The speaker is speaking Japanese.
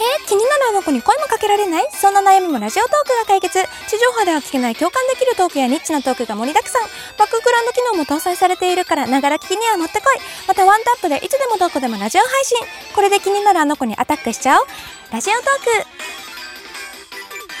え気になるあの子に声もかけられない？そんな悩みもラジオトークが解決。地上波では聞けない共感できるトークやニッチなトークが盛りだくさん。バックグラウンド機能も搭載されているからながら聞きにはもってこい。またワンタップでいつでもどこでもラジオ配信。これで気になるあの子にアタックしちゃおう。ラジオトーク。